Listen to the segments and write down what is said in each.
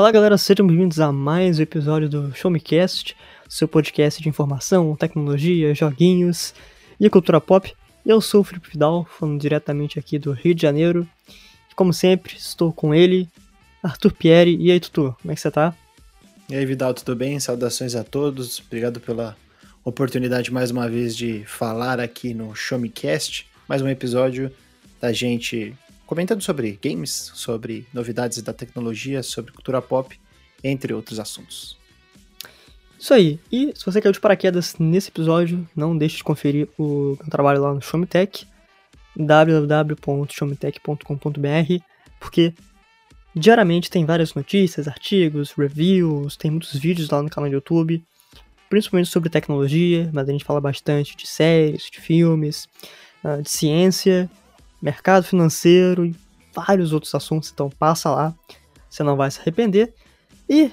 Fala galera, sejam bem-vindos a mais um episódio do Show Me Cast, seu podcast de informação, tecnologia, joguinhos e cultura pop. Eu sou o Felipe Vidal, falando diretamente aqui do Rio de Janeiro. E como sempre, estou com ele, Arthur Pierre. E aí, Tutu, como é que você tá? E aí, Vidal, tudo bem? Saudações a todos. Obrigado pela oportunidade mais uma vez de falar aqui no Show Me Cast. Mais um episódio da gente comentando sobre games, sobre novidades da tecnologia, sobre cultura pop, entre outros assuntos. Isso aí. E se você caiu de paraquedas nesse episódio, não deixe de conferir o meu trabalho lá no Showmetech, www.showmetech.com.br, porque diariamente tem várias notícias, artigos, reviews, tem muitos vídeos lá no canal do YouTube, principalmente sobre tecnologia, mas a gente fala bastante de séries, de filmes, ah, de ciência mercado financeiro e vários outros assuntos. Então passa lá, você não vai se arrepender. E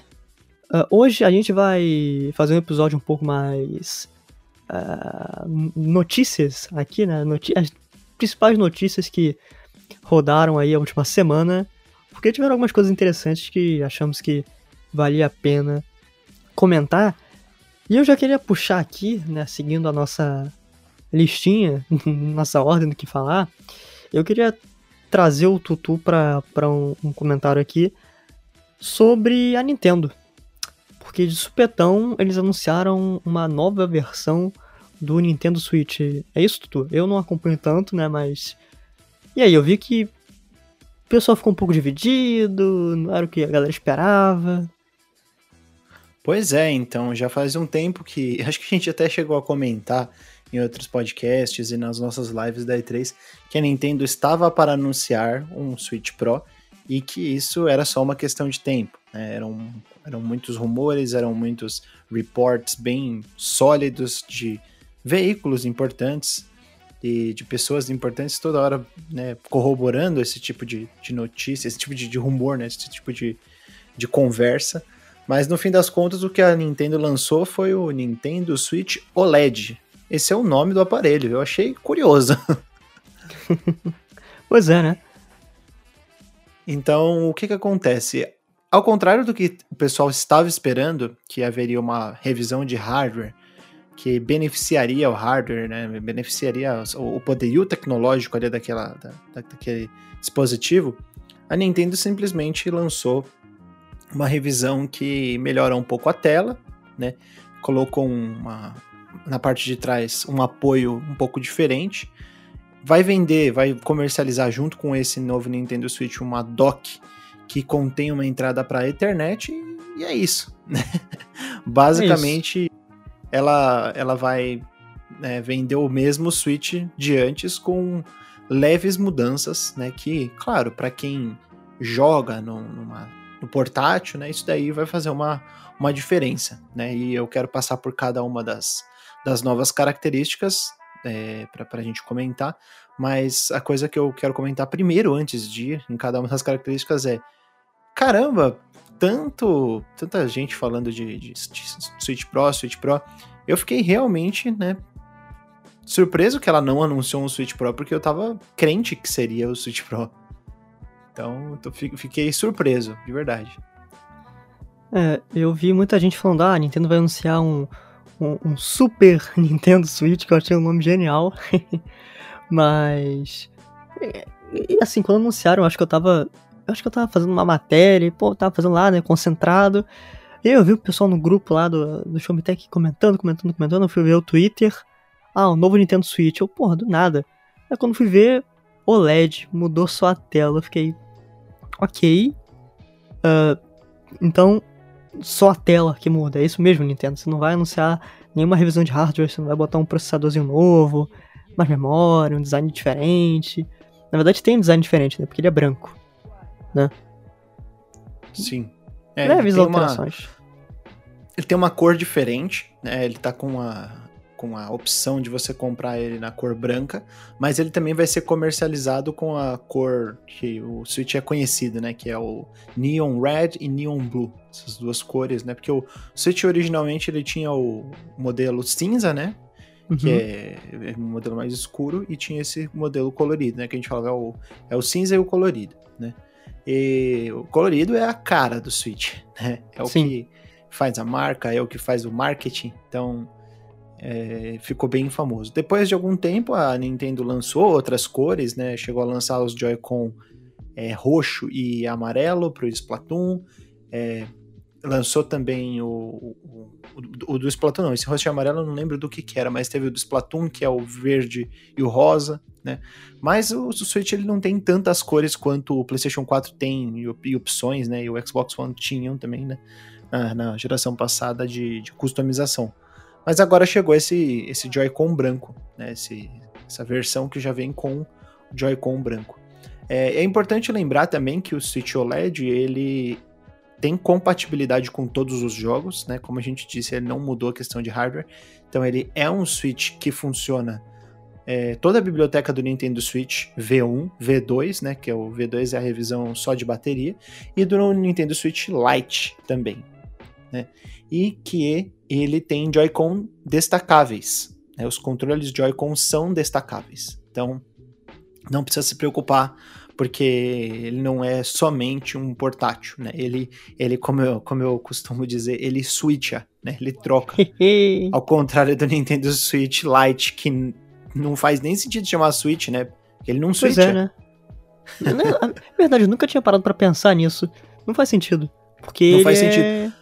uh, hoje a gente vai fazer um episódio um pouco mais uh, notícias aqui, né? Noti as principais notícias que rodaram aí a última semana, porque tiveram algumas coisas interessantes que achamos que valia a pena comentar. E eu já queria puxar aqui, né, seguindo a nossa listinha, nossa ordem do que falar, eu queria trazer o Tutu para um, um comentário aqui sobre a Nintendo. Porque de supetão eles anunciaram uma nova versão do Nintendo Switch. É isso, Tutu? Eu não acompanho tanto, né? Mas. E aí, eu vi que o pessoal ficou um pouco dividido, não era o que a galera esperava. Pois é, então, já faz um tempo que. Acho que a gente até chegou a comentar em outros podcasts e nas nossas lives da E3 que a Nintendo estava para anunciar um Switch Pro e que isso era só uma questão de tempo. Né? Eram, eram muitos rumores, eram muitos reports bem sólidos de veículos importantes e de pessoas importantes toda hora né, corroborando esse tipo de, de notícia, esse tipo de, de rumor, né, esse tipo de, de conversa. Mas no fim das contas, o que a Nintendo lançou foi o Nintendo Switch OLED, esse é o nome do aparelho. Eu achei curioso. pois é, né? Então, o que que acontece? Ao contrário do que o pessoal estava esperando, que haveria uma revisão de hardware que beneficiaria o hardware, né? Beneficiaria o poderio tecnológico ali daquela, da, daquele dispositivo, a Nintendo simplesmente lançou uma revisão que melhora um pouco a tela, né? Colocou uma, na parte de trás um apoio um pouco diferente. Vai vender, vai comercializar junto com esse novo Nintendo Switch uma dock que contém uma entrada para Ethernet e é isso. Né? Basicamente, é isso. ela ela vai né, vender o mesmo Switch de antes com leves mudanças, né? Que, claro, para quem joga no, numa, no portátil, né? Isso daí vai fazer uma, uma diferença, né? E eu quero passar por cada uma das, das novas características é, para a gente comentar, mas a coisa que eu quero comentar primeiro, antes de ir em cada uma das características, é: caramba, tanto tanta gente falando de, de, de Switch Pro, Switch Pro, eu fiquei realmente, né, surpreso que ela não anunciou um Switch Pro, porque eu tava crente que seria o Switch Pro. Então, eu fiquei surpreso, de verdade. É, eu vi muita gente falando, ah, a Nintendo vai anunciar um, um, um Super Nintendo Switch, que eu achei um nome genial. Mas. E assim, quando anunciaram, acho que eu tava. Eu acho que eu tava fazendo uma matéria, pô, eu tava fazendo lá, né, concentrado. E eu vi o pessoal no grupo lá do, do Show Me Tech comentando, comentando, comentando. Eu fui ver o Twitter. Ah, o novo Nintendo Switch. Eu, porra, do nada. Aí quando fui ver, OLED, mudou só a tela. Eu fiquei. Ok. Uh, então, só a tela que muda. É isso mesmo, Nintendo. Você não vai anunciar nenhuma revisão de hardware, você não vai botar um processadorzinho novo, mais memória, um design diferente. Na verdade tem um design diferente, né? Porque ele é branco, né? Sim. É, Leves alterações. Uma... Ele tem uma cor diferente, né? Ele tá com uma com a opção de você comprar ele na cor branca, mas ele também vai ser comercializado com a cor que o Switch é conhecido, né? Que é o Neon Red e Neon Blue, essas duas cores, né? Porque o Switch originalmente ele tinha o modelo cinza, né? Uhum. Que é, é um modelo mais escuro, e tinha esse modelo colorido, né? Que a gente falava é o, é o cinza e o colorido, né? E o colorido é a cara do Switch, né? É o Sim. que faz a marca, é o que faz o marketing. Então, é, ficou bem famoso. Depois de algum tempo, a Nintendo lançou outras cores, né? Chegou a lançar os Joy-Con é, roxo e amarelo para o Splatoon. É, lançou também o, o, o, o, do Splatoon, não, esse roxo e amarelo eu não lembro do que, que era, mas teve o do Splatoon, que é o verde e o rosa, né? Mas o, Switch ele não tem tantas cores quanto o PlayStation 4 tem e, e opções, né? E o Xbox One tinham também, né? Na, na geração passada de, de customização. Mas agora chegou esse, esse Joy-Con branco, né? Esse, essa versão que já vem com Joy-Con branco. É, é, importante lembrar também que o Switch OLED ele tem compatibilidade com todos os jogos, né? Como a gente disse, ele não mudou a questão de hardware. Então ele é um Switch que funciona é, toda a biblioteca do Nintendo Switch V1, V2, né? Que é o V2 é a revisão só de bateria, e do Nintendo Switch Lite também, né? E que ele tem Joy-Con destacáveis. Né? Os controles Joy-Con são destacáveis. Então, não precisa se preocupar, porque ele não é somente um portátil, né? Ele, ele como, eu, como eu costumo dizer, ele switcha, né? Ele troca. Ao contrário do Nintendo Switch Lite, que não faz nem sentido chamar Switch, né? Ele não switcha. Pois é, né? Na verdade, eu nunca tinha parado para pensar nisso. Não faz sentido. Porque não faz é... sentido.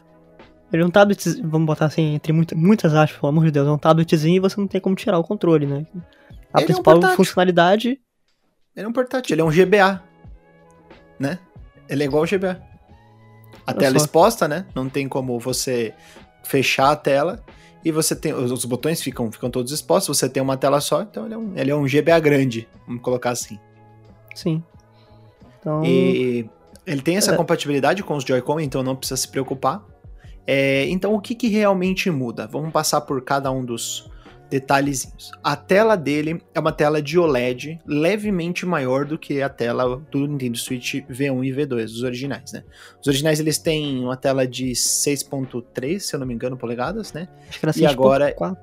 Ele é um tablet, vamos botar assim, entre muitas, muitas aspas, pelo amor de Deus, é um tabletzinho e você não tem como tirar o controle, né? A Ele principal é um funcionalidade. Ele é um portátil, ele é um GBA. Né? Ele é igual ao GBA. A Olha tela só. exposta, né? Não tem como você fechar a tela. E você tem. Os, os botões ficam, ficam todos expostos. Você tem uma tela só, então ele é um, ele é um GBA grande. Vamos colocar assim. Sim. Então. E ele tem essa É. compatibilidade com os Joy-Con, então não precisa se preocupar. É, então, o que, que realmente muda? Vamos passar por cada um dos detalhezinhos. A tela dele é uma tela de OLED levemente maior do que a tela do Nintendo Switch V1 e V2, os originais, né? Os originais eles têm uma tela de 6.3, se eu não me engano, polegadas, né? Acho que era e agora- 6.4.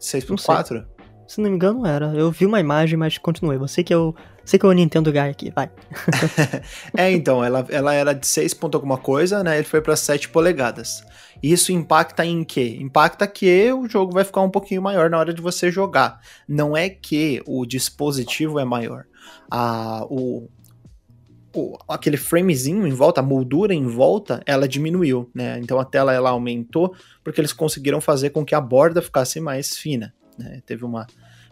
6.4? Se não me engano, era. Eu vi uma imagem, mas continuei. Você que é o. Você que é o Nintendo Guy aqui, vai. É, então, ela, ela era de 6 ponto alguma coisa, né? Ele foi para 7 polegadas. Isso impacta em quê? Impacta que o jogo vai ficar um pouquinho maior na hora de você jogar. Não é que o dispositivo é maior. A, o, o- aquele framezinho em volta, a moldura em volta, ela diminuiu, né? Então a tela ela aumentou porque eles conseguiram fazer com que a borda ficasse mais fina, né? Teve uma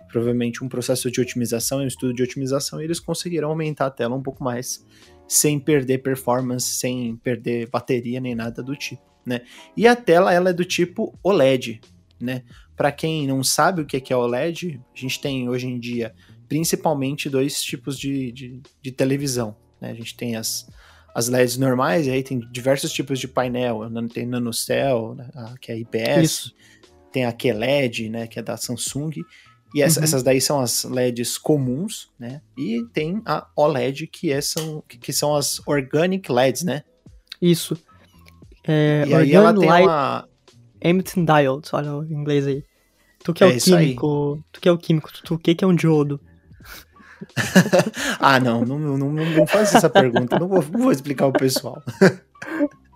provavelmente um processo de otimização, um estudo de otimização, e eles conseguiram aumentar a tela um pouco mais sem perder performance, sem perder bateria nem nada do tipo, né? E a tela ela é do tipo OLED, né? Para quem não sabe o que que é OLED, a gente tem hoje em dia principalmente dois tipos de, de, de televisão, né? A gente tem as as LEDs normais, e aí tem diversos tipos de painel, tem NanoCell, né, que é IPS, Isso. tem a QLED, né, que é da Samsung, e essa- Uhum. essas daí são as LEDs comuns, né, e tem a OLED, que, é, são, que, são as Organic LEDs, né, Isso. É, e aí ela tem Light uma... Emitting Diodes, olha o inglês aí. Tu que é, É o químico. Tu que é o químico, tu, tu que que é um diodo? Ah, não, não, não, não, não faz essa pergunta, não vou, não vou explicar o pessoal.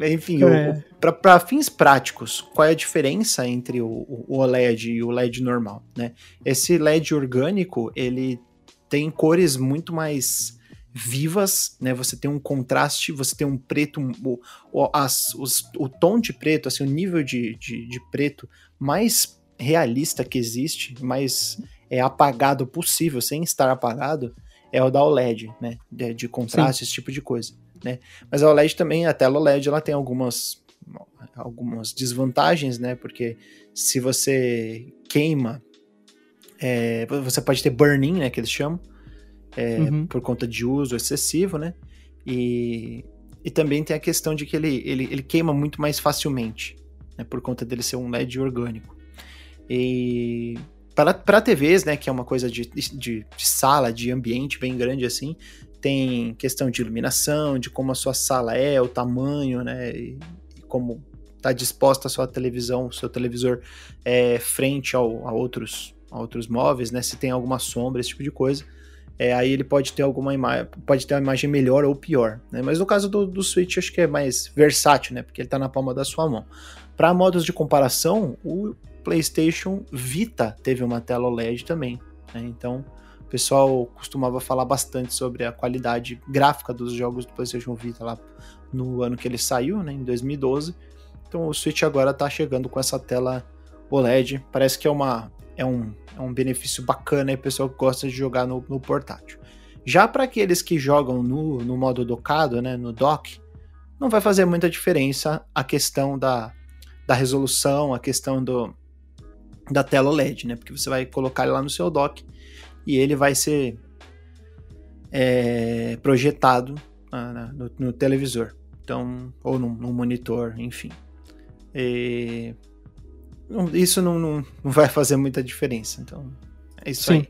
Enfim, É. para fins práticos, qual é a diferença entre o, o OLED e o LED normal, né? Esse LED orgânico, ele tem cores muito mais vivas, né? Você tem um contraste, você tem um preto, o, o, as, os- o tom de preto, assim, o nível de, de, de preto mais realista que existe, mais é, apagado possível, sem estar apagado, é o da OLED, né? De, de contraste, esse tipo de coisa, né? Mas a OLED também, a tela OLED, ela tem algumas, algumas desvantagens, né? Porque se você queima, é, você pode ter burn-in, né? Que eles chamam, é, Uhum. por conta de uso excessivo, né? E, e também tem a questão de que ele, ele, ele queima muito mais facilmente, né? Por conta dele ser um LED orgânico. E para TVs, né, que é uma coisa de, de, de sala, de ambiente bem grande assim, tem questão de iluminação, de como a sua sala é, o tamanho, né, e, e como está disposta a sua televisão, o seu televisor é, frente ao, a, outros, a outros móveis, né, se tem alguma sombra, esse tipo de coisa. é, aí ele pode ter alguma imagem, pode ter uma imagem melhor ou pior, né? Mas no caso do, do Switch, acho que é mais versátil, né? Porque ele tá na palma da sua mão. Para modos de comparação, o PlayStation Vita teve uma tela OLED também, né? Então, o pessoal costumava falar bastante sobre a qualidade gráfica dos jogos do PlayStation Vita lá no ano que ele saiu, né? Em 2012. Então, o Switch agora tá chegando com essa tela OLED. Parece que é uma é um, é um benefício bacana aí, pessoal que gosta de jogar no, no portátil. Já para aqueles que jogam no, no modo docado, né, no dock, não vai fazer muita diferença a questão da, da resolução, a questão do, da tela OLED, né? Porque você vai colocar lá no seu dock e ele vai ser é, projetado ah, no, no, televisor, então ou no, no monitor, enfim. E isso não, não, não, vai fazer muita diferença. Então, é isso Sim. aí.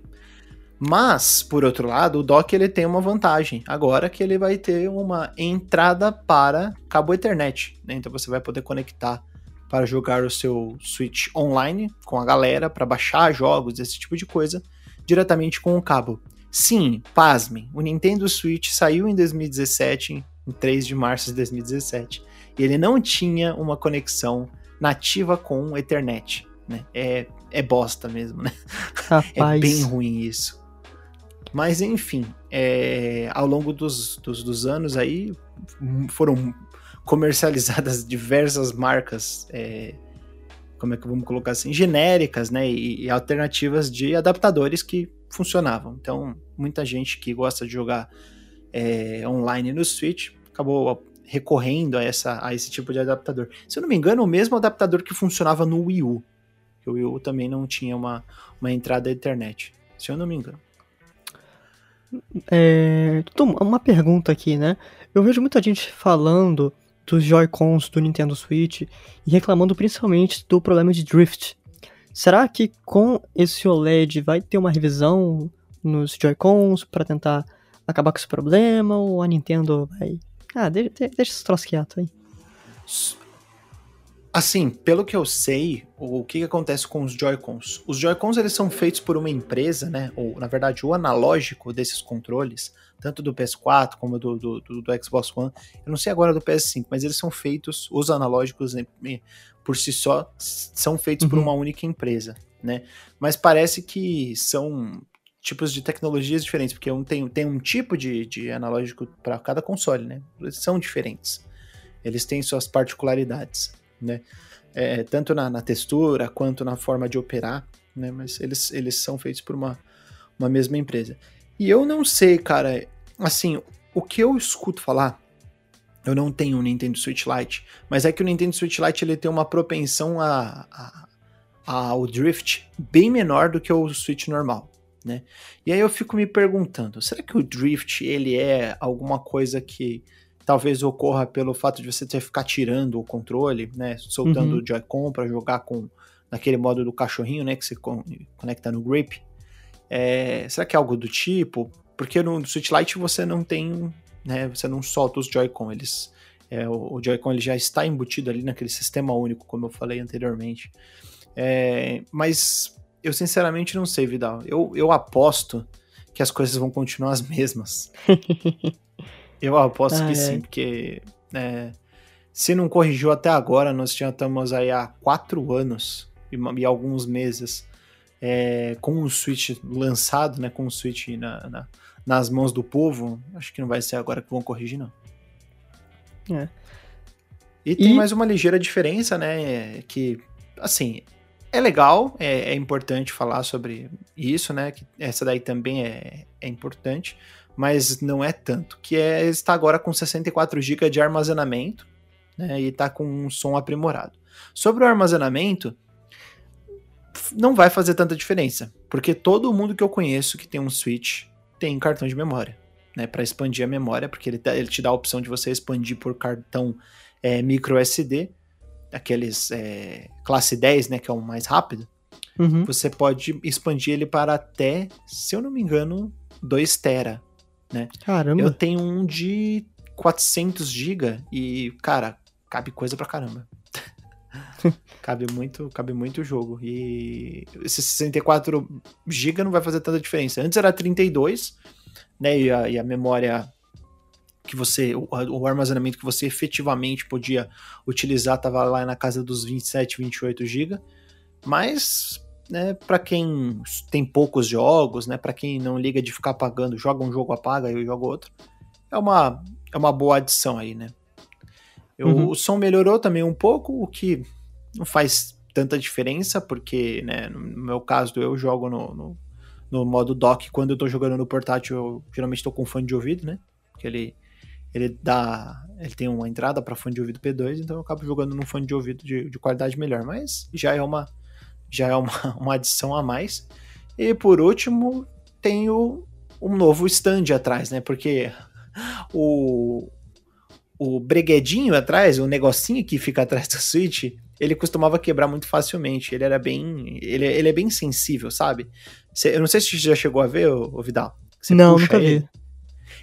Mas, por outro lado, o dock ele tem uma vantagem. Agora que ele vai ter uma entrada para cabo Ethernet. Né? Então você vai poder conectar para jogar o seu Switch online com a galera, para baixar jogos, esse tipo de coisa, diretamente com o cabo. Sim, pasmem, o Nintendo Switch saiu em 2017, em 3 de março de 2017, e ele não tinha uma conexão nativa com Ethernet, né? É, é bosta mesmo, né? É bem ruim isso. Mas enfim, é, ao longo dos, dos, dos, anos aí foram comercializadas diversas marcas, é, como é que vamos colocar assim, genéricas, né? E, e, alternativas de adaptadores que funcionavam. Então, muita gente que gosta de jogar é, online no Switch acabou recorrendo a, essa, a esse tipo de adaptador. Se eu não me engano, o mesmo adaptador que funcionava no Wii U. Que o Wii U também não tinha uma, uma entrada internet. Se eu não me engano. É, uma pergunta aqui, né? Eu vejo muita gente falando dos Joy-Cons do Nintendo Switch e reclamando principalmente do problema de drift. Será que com esse OLED vai ter uma revisão nos Joy-Cons para tentar acabar com esse problema ou a Nintendo vai ah, deixa, deixa esse troço quieto aí. Assim, pelo que eu sei, o que, que acontece com os Joy-Cons? Os Joy-Cons eles são feitos por uma empresa, né? Ou na verdade o analógico desses controles, tanto do PS4 como do, do, do, do Xbox One. Eu não sei agora do PS5, mas eles são feitos, os analógicos né, por si só, são feitos uhum. por uma única empresa, né? Mas parece que são tipos de tecnologias diferentes, porque um tem, tem um tipo de, de analógico para cada console, né? Eles são diferentes. Eles têm suas particularidades, né? É, tanto na, na, textura quanto na forma de operar, né? Mas eles, eles são feitos por uma, uma mesma empresa. E eu não sei, cara, assim, o que eu escuto falar, eu não tenho um Nintendo Switch Lite, mas é que o Nintendo Switch Lite ele tem uma propensão a, a, ao drift bem menor do que o Switch normal né? E aí eu fico me perguntando, será que o drift ele é alguma coisa que talvez ocorra pelo fato de você ter que ficar tirando o controle, né, soltando uhum. o Joy-Con para jogar com naquele modo do cachorrinho, né, que você conecta no grip? É, será que é algo do tipo? Porque no Switch Lite você não tem, né, você não solta os Joy-Con, eles é, o, Joy-Con ele já está embutido ali naquele sistema único, como eu falei anteriormente. É, mas eu sinceramente não sei, Vidal. Eu, eu aposto que as coisas vão continuar as mesmas. eu aposto ah, que é. sim, porque é, se não corrigiu até agora, nós já estamos aí há quatro anos e, e alguns meses é, com o Switch lançado, né? Com o Switch na, na, nas mãos do povo. Acho que não vai ser agora que vão corrigir, não. É. E tem e... mais uma ligeira diferença, né? Que, assim, é legal, é, é, importante falar sobre isso, né? Que essa daí também é, é importante, mas não é tanto. Que é está agora com 64 GB de armazenamento, né? E está com um som aprimorado. Sobre o armazenamento, não vai fazer tanta diferença, porque todo mundo que eu conheço que tem um Switch tem cartão de memória, né? Para expandir a memória, porque ele, ele te dá a opção de você expandir por cartão é, micro SD aqueles é, classe 10, né, que é o mais rápido, uhum. você pode expandir ele para até, se eu não me engano, 2 tera, né? Caramba. Eu tenho um de 400 GB e, cara, cabe coisa pra caramba. cabe muito, cabe muito jogo. E esse 64 GB não vai fazer tanta diferença. Antes era 32, né? E a, e a memória que você, o, o, armazenamento que você efetivamente podia utilizar estava lá na casa dos 27, 28 GB. Mas, né, para quem tem poucos jogos, né, para quem não liga de ficar apagando, joga um jogo apaga e eu jogo outro, é uma é uma boa adição aí, né? Eu, uhum. O som melhorou também um pouco, o que não faz tanta diferença, porque, né, no meu caso, eu jogo no, no, no modo dock, quando eu tô jogando no portátil, eu geralmente tô com fone de ouvido, né? Porque ele, ele dá. Ele tem uma entrada para fone de ouvido P2, então eu acabo jogando num fone de ouvido de, de qualidade melhor, mas já é uma. Já é uma, uma adição a mais. E por último, tem o, um novo stand atrás, né? Porque o, o breguedinho atrás, o negocinho que fica atrás do Switch, ele costumava quebrar muito facilmente. Ele era bem. Ele, ele é bem sensível, sabe? Cê, eu não sei se você já chegou a ver, o Vidal. Você não, nunca ele. vi.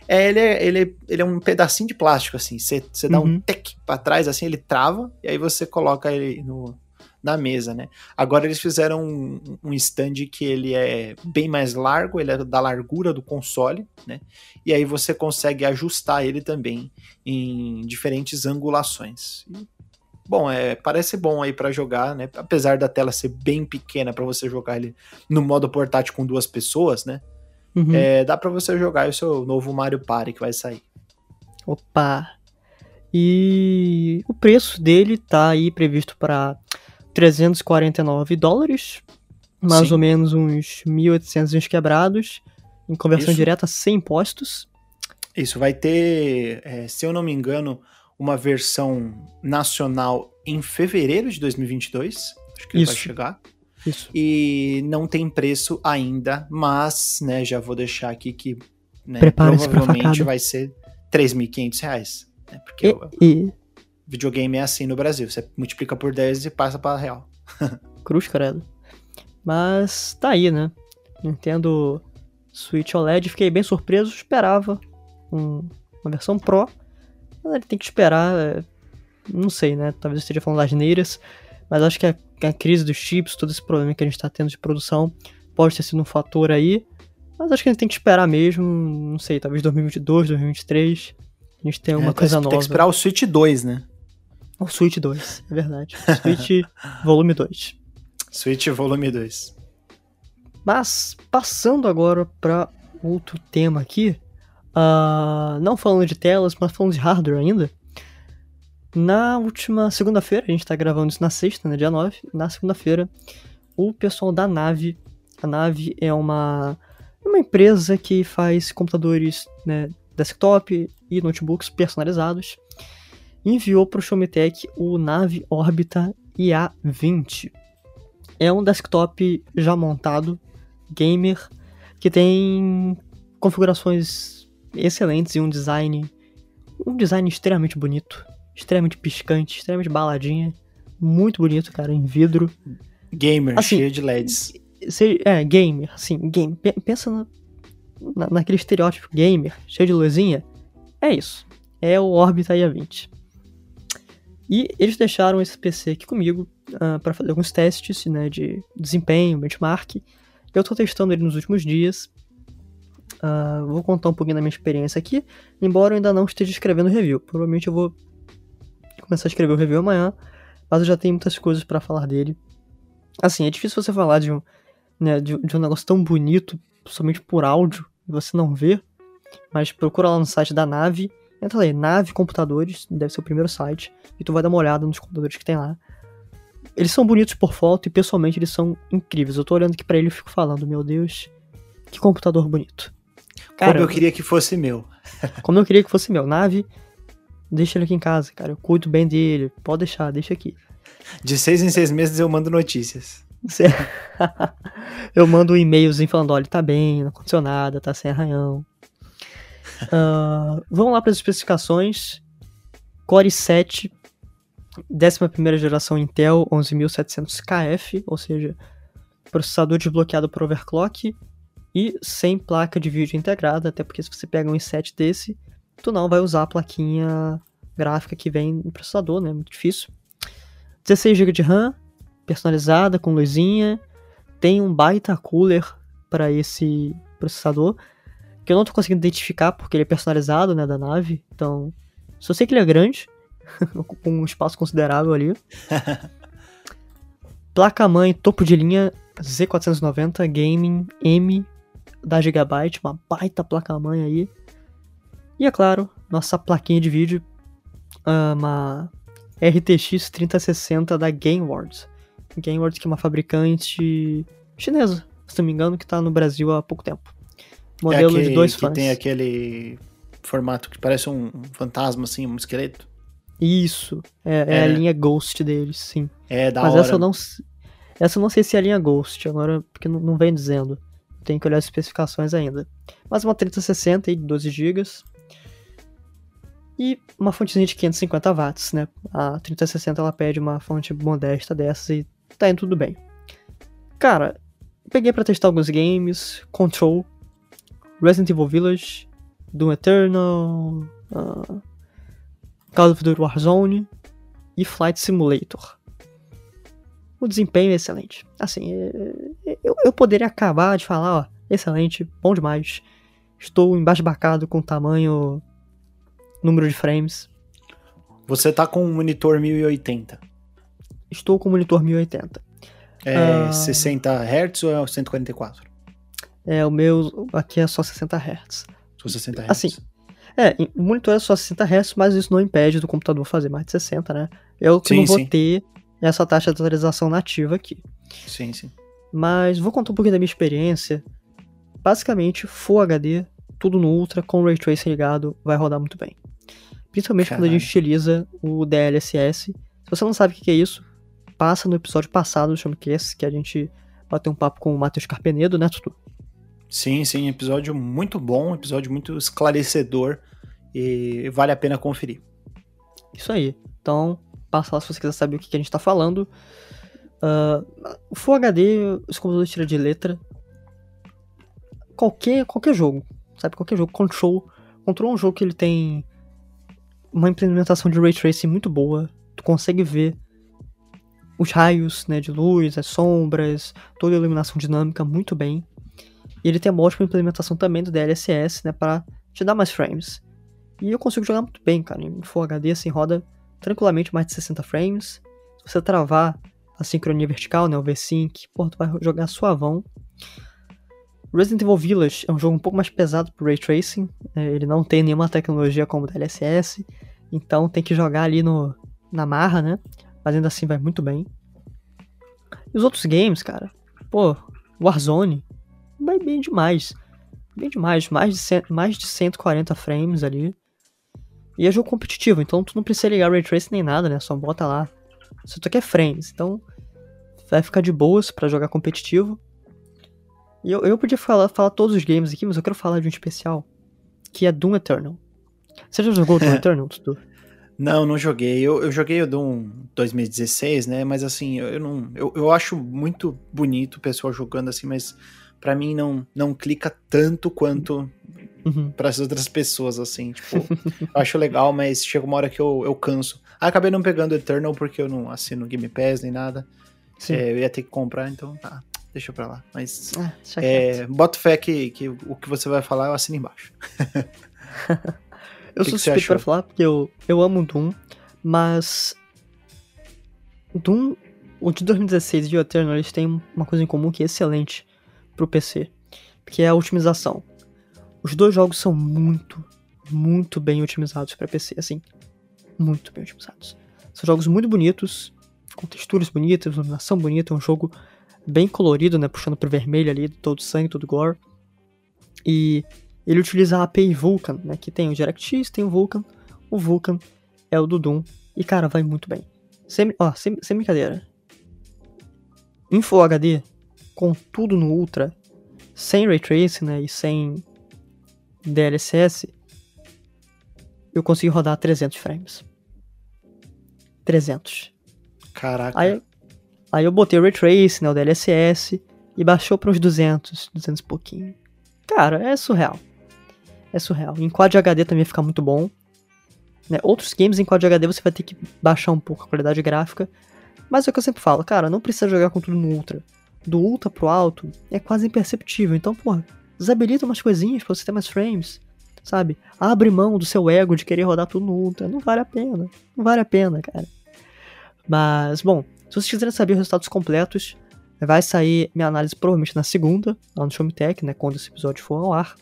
É, ele é, ele, ele é um pedacinho de plástico, assim. Você dá uhum. um tec pra trás, assim, ele trava, e aí você coloca ele no, na mesa, né? Agora eles fizeram um, um stand que ele é bem mais largo, ele é da largura do console, né? E aí você consegue ajustar ele também em diferentes angulações. Bom, é, parece bom aí para jogar, né? Apesar da tela ser bem pequena para você jogar ele no modo portátil com duas pessoas, né? Uhum. É, dá para você jogar o seu novo Mario Party que vai sair. Opa! E o preço dele tá aí previsto para 349 dólares, mais Sim. ou menos uns 1.800 quebrados, em conversão Isso. direta sem impostos. Isso, vai ter, é, se eu não me engano, uma versão nacional em fevereiro de 2022. Acho que Isso. vai chegar. Isso. E não tem preço ainda, mas, né, já vou deixar aqui que né, provavelmente vai ser 3.500 reais. Né, porque e, eu, e, videogame é assim no Brasil. Você multiplica por 10 e passa para real. Cruz, credo. Mas tá aí, né? Nintendo Switch OLED, fiquei bem surpreso, esperava um, uma versão Pro. Mas ele tem que esperar, é, não sei, né? Talvez eu esteja falando das neiras, mas acho que a, a, crise dos chips, todo esse problema que a gente tá tendo de produção, pode ter sido um fator aí. Mas acho que a gente tem que esperar mesmo, não sei, talvez 2022, 2023. A gente tem uma é, coisa nova. Tem que esperar o Switch 2, né? O Switch 2, é verdade. Switch Volume 2. Switch Volume 2. Mas, passando agora para outro tema aqui, uh, não falando de telas, mas falando de hardware ainda. Na última segunda-feira, a gente tá gravando isso na sexta, né, dia 9, na segunda-feira, o pessoal da Nave, a Nave é uma, uma empresa que faz computadores né, desktop e notebooks personalizados, enviou para o Xiaomi o Nave Orbita IA20. É um desktop já montado, gamer, que tem configurações excelentes e um design um design extremamente bonito, extremamente piscante, extremamente baladinha, muito bonito, cara, em vidro. Gamer, assim, cheio de LEDs. É, gamer, assim, game. Pensa na, na, naquele estereótipo gamer, cheio de luzinha. É isso. É o Orbita IA20. E eles deixaram esse PC aqui comigo uh, ah, para fazer alguns testes né, de desempenho, benchmark. Eu estou testando ele nos últimos dias. Uh, vou contar um pouquinho da minha experiência aqui, embora eu ainda não esteja escrevendo review. Provavelmente eu vou começar a escrever o review amanhã, mas eu já tenho muitas coisas para falar dele. Assim, é difícil você falar de um, né, de, de um negócio tão bonito somente por áudio e você não ver, mas procura lá no site da nave Entra aí, Nave Computadores, deve ser o primeiro site, e tu vai dar uma olhada nos computadores que tem lá. Eles são bonitos por foto e pessoalmente eles são incríveis. Eu tô olhando aqui para ele e fico falando, meu Deus, que computador bonito. Cara, como eu queria que fosse meu. como eu queria que fosse meu. Nave, deixa ele aqui em casa, cara. Eu cuido bem dele. Pode deixar, deixa aqui. De seis em seis meses eu mando notícias. eu mando e-mailzinho falando, olha, tá bem, não aconteceu nada, tá sem arranhão. Uh, vamos lá para as especificações. Core 7, 11 geração Intel 11700KF, ou seja, processador desbloqueado por overclock e sem placa de vídeo integrada, até porque se você pega um i7 desse, tu não vai usar a plaquinha gráfica que vem no processador, né? Muito difícil. 16 GB de RAM, personalizada com luzinha, tem um baita cooler para esse processador que eu não tô conseguindo identificar porque ele é personalizado, né, da nave. Então, só sei que ele é grande, ocupa um espaço considerável ali. Placa-mãe topo de linha Z490 Gaming M da Gigabyte, uma baita placa-mãe aí. E é claro, nossa plaquinha de vídeo, uma RTX 3060 da GameWorks. GameWorks que é uma fabricante chinesa, se não me engano, que tá no Brasil há pouco tempo. Modelo é aquele, de dois fãs. Que tem aquele formato que parece um fantasma, assim, um esqueleto. Isso, é, é. é a linha Ghost deles, sim. É, da Mas hora. essa eu não, essa eu não sei se é a linha Ghost, agora, porque não, não vem dizendo. Tem que olhar as especificações ainda. Mas uma 3060 aí, de 12 GB. E uma fontezinha de 550 watts, né? A 3060 ela pede uma fonte modesta dessas e tá indo tudo bem. Cara, peguei para testar alguns games, Control, Resident Evil Village, Doom Eternal, uh, Call of Duty Warzone e Flight Simulator. O desempenho é excelente. Assim, é, é, eu, eu poderia acabar de falar, ó, excelente, bom demais. Estou embasbacado com o tamanho, número de frames. Você tá com um monitor 1080? Estou com um monitor 1080. É uh, 60 Hz ou é 144? É, o meu aqui é só 60 Hz. Só 60 Hz. Assim, é, o monitor é só 60 Hz, mas isso não impede do computador fazer mais de 60, né? Eu que sim, não vou sim. ter essa taxa de atualização nativa aqui. Sim, sim. Mas vou contar um pouquinho da minha experiência. Basicamente, Full HD, tudo no Ultra, com o Ray Tracing ligado, vai rodar muito bem. Principalmente Caralho. quando a gente utiliza o DLSS. Se você não sabe o que é isso, passa no episódio passado do Chamcast, que a gente bateu um papo com o Matheus Carpenedo, né, Tutu? Sim, sim, episódio muito bom, episódio muito esclarecedor e vale a pena conferir. Isso aí. Então, passa lá se você quiser saber o que, a gente tá falando. Uh, Full HD, os computadores tiram de letra. Qualquer, qualquer jogo, sabe? Qualquer jogo. Control. Control é um jogo que ele tem uma implementação de Ray Tracing muito boa. Tu consegue ver os raios né, de luz, as sombras, toda a iluminação dinâmica muito bem. E ele tem uma ótima implementação também do DLSS, né, para te dar mais frames. E eu consigo jogar muito bem, cara. Em Full HD, assim, roda tranquilamente mais de 60 frames. Se você travar a sincronia vertical, né, o V-Sync, pô, tu vai jogar suavão. Resident Evil Village é um jogo um pouco mais pesado pro Ray Tracing. Né, ele não tem nenhuma tecnologia como o DLSS. Então tem que jogar ali no, na marra, né? Mas ainda assim vai muito bem. E os outros games, cara, pô, Warzone, vai bem demais. Bem demais, mais de, cento, mais de 140 frames ali. E é jogo competitivo, então tu não precisa ligar Ray Tracing nem nada, né? Só bota lá. Se tu quer frames, então vai ficar de boas para jogar competitivo. E eu, eu podia falar, falar todos os games aqui, mas eu quero falar de um especial, que é Doom Eternal. Você já jogou Doom Eternal, Tutu? Não, não joguei. Eu, eu joguei o Doom 2016, né? Mas assim, eu, eu não. Eu, eu acho muito bonito o pessoal jogando assim, mas para mim não, não clica tanto quanto uhum. para as outras pessoas, assim. Tipo, eu acho legal, mas chega uma hora que eu, eu canso. Ah, acabei não pegando Eternal porque eu não assino Game Pass nem nada. É, eu ia ter que comprar, então tá, deixa pra lá. Mas ah, é, bota fé que, que o que você vai falar eu assino embaixo. eu que sou suspeito pra falar porque eu, eu amo Doom, mas Doom, o de 2016 e o Eternal, eles têm uma coisa em comum que é excelente pro PC, que é a otimização. Os dois jogos são muito, muito bem otimizados para PC, assim, muito bem otimizados. São jogos muito bonitos, com texturas bonitas, iluminação bonita, é um jogo bem colorido, né, puxando pro vermelho ali, todo sangue, todo gore. E ele utiliza a API Vulkan, né, que tem o DirectX, tem o Vulkan, o Vulkan é o do Doom, e cara, vai muito bem. Sem, ó, sem, sem brincadeira. Full HD, com tudo no Ultra, sem Ray Tracing né, e sem DLSS, eu consegui rodar 300 frames. 300. Caraca. Aí, aí eu botei o Ray Tracing, né, o DLSS, e baixou para uns 200, 200 e pouquinho. Cara, é surreal. É surreal. Em Quad HD também fica muito bom. Né? Outros games em Quad HD você vai ter que baixar um pouco a qualidade gráfica. Mas é o que eu sempre falo, cara, não precisa jogar com tudo no Ultra do ultra pro alto é quase imperceptível. Então, porra, desabilita umas coisinhas pra você ter mais frames, sabe? Abre mão do seu ego de querer rodar tudo no Ultra. Não vale a pena. Não vale a pena, cara. Mas, bom, se vocês quiserem saber os resultados completos, vai sair minha análise provavelmente na segunda, lá no Show Me Tech, né? Quando esse episódio for ao ar.